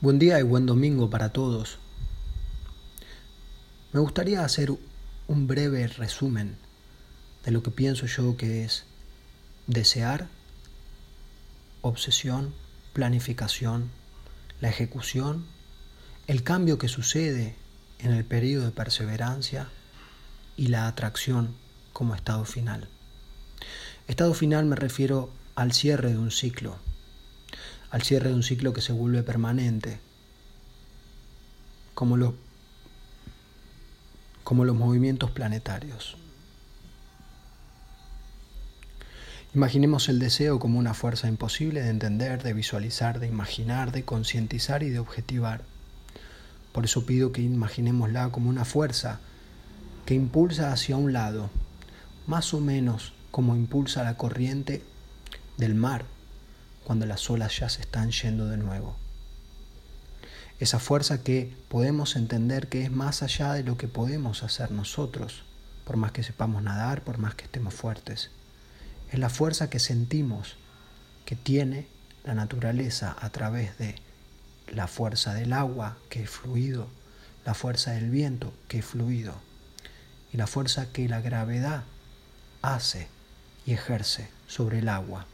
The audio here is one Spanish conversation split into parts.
Buen día y buen domingo para todos. Me gustaría hacer un breve resumen de lo que pienso yo que es desear, obsesión, planificación, la ejecución, el cambio que sucede en el periodo de perseverancia y la atracción como estado final. Estado final me refiero al cierre de un ciclo, al cierre de un ciclo que se vuelve permanente, como, como los movimientos planetarios. Imaginemos el deseo como una fuerza imposible de entender, de visualizar, de imaginar, de concientizar y de objetivar. Por eso pido que imaginémosla como una fuerza que impulsa hacia un lado, más o menos como impulsa la corriente del mar cuando las olas ya se están yendo de nuevo. Esa fuerza que podemos entender que es más allá de lo que podemos hacer nosotros, por más que sepamos nadar, por más que estemos fuertes. Es la fuerza que sentimos que tiene la naturaleza a través de la fuerza del agua, que es fluido, la fuerza del viento, que es fluido, y la fuerza que la gravedad hace y ejerce sobre el agua,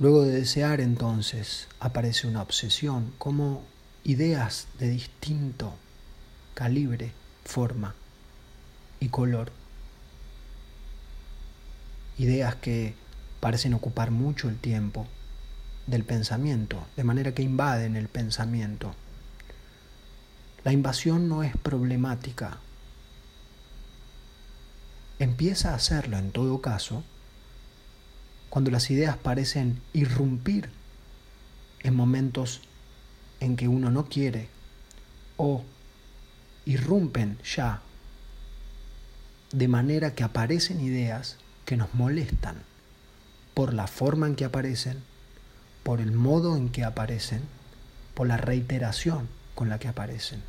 Luego de desear entonces aparece una obsesión, como ideas de distinto calibre, forma y color. Ideas que parecen ocupar mucho el tiempo del pensamiento, de manera que invaden el pensamiento. La invasión no es problemática. Empieza a hacerlo en todo caso cuando las ideas parecen irrumpir en momentos en que uno no quiere o irrumpen ya de manera que aparecen ideas que nos molestan por la forma en que aparecen, por el modo en que aparecen, por la reiteración con la que aparecen.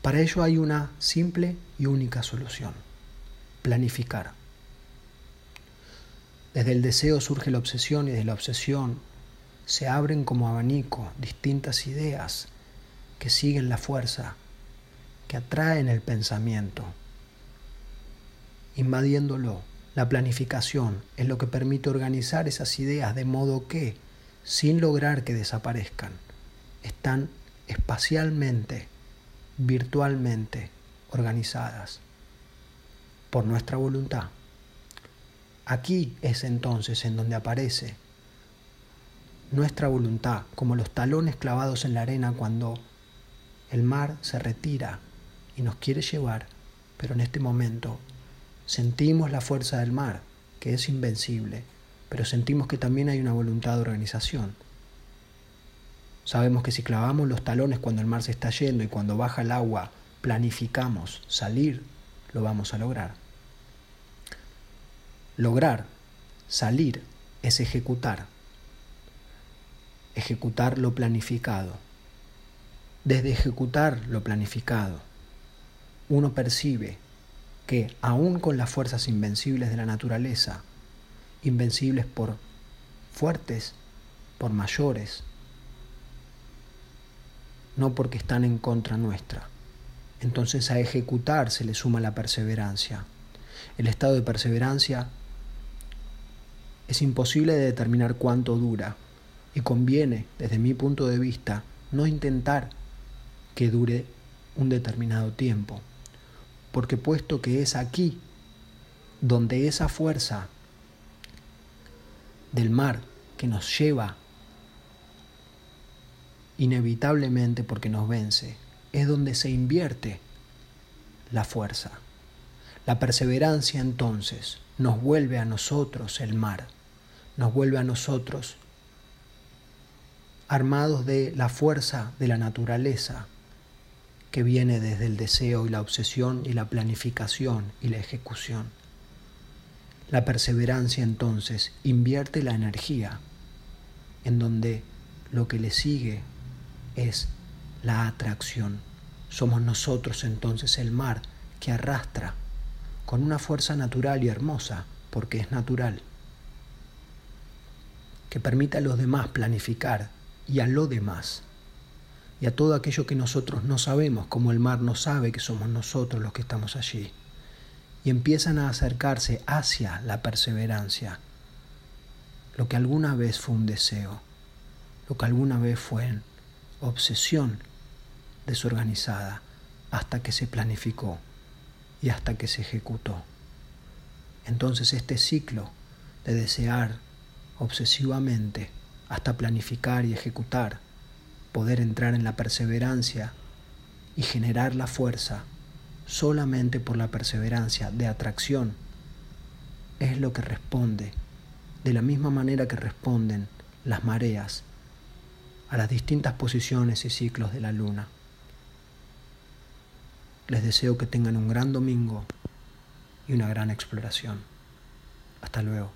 Para ello hay una simple y única solución, planificar. Desde el deseo surge la obsesión y desde la obsesión se abren como abanico distintas ideas que siguen la fuerza, que atraen el pensamiento, invadiéndolo. La planificación es lo que permite organizar esas ideas de modo que, sin lograr que desaparezcan, están espacialmente, virtualmente organizadas por nuestra voluntad. Aquí es entonces en donde aparece nuestra voluntad, como los talones clavados en la arena cuando el mar se retira y nos quiere llevar, pero en este momento sentimos la fuerza del mar, que es invencible, pero sentimos que también hay una voluntad de organización. Sabemos que si clavamos los talones cuando el mar se está yendo y cuando baja el agua planificamos salir, lo vamos a lograr. Lograr, salir, es ejecutar. Ejecutar lo planificado. Desde ejecutar lo planificado, uno percibe que aún con las fuerzas invencibles de la naturaleza, invencibles por fuertes, por mayores, no porque están en contra nuestra. Entonces a ejecutar se le suma la perseverancia. El estado de perseverancia es imposible de determinar cuánto dura y conviene, desde mi punto de vista, no intentar que dure un determinado tiempo, porque puesto que es aquí donde esa fuerza del mar que nos lleva inevitablemente porque nos vence, es donde se invierte la fuerza. La perseverancia entonces nos vuelve a nosotros el mar nos vuelve a nosotros, armados de la fuerza de la naturaleza que viene desde el deseo y la obsesión y la planificación y la ejecución. La perseverancia entonces invierte la energía en donde lo que le sigue es la atracción. Somos nosotros entonces el mar que arrastra con una fuerza natural y hermosa, porque es natural que permite a los demás planificar y a lo demás y a todo aquello que nosotros no sabemos, como el mar no sabe que somos nosotros los que estamos allí, y empiezan a acercarse hacia la perseverancia, lo que alguna vez fue un deseo, lo que alguna vez fue obsesión desorganizada, hasta que se planificó y hasta que se ejecutó. Entonces este ciclo de desear obsesivamente hasta planificar y ejecutar, poder entrar en la perseverancia y generar la fuerza solamente por la perseverancia de atracción, es lo que responde, de la misma manera que responden las mareas a las distintas posiciones y ciclos de la luna. Les deseo que tengan un gran domingo y una gran exploración. Hasta luego.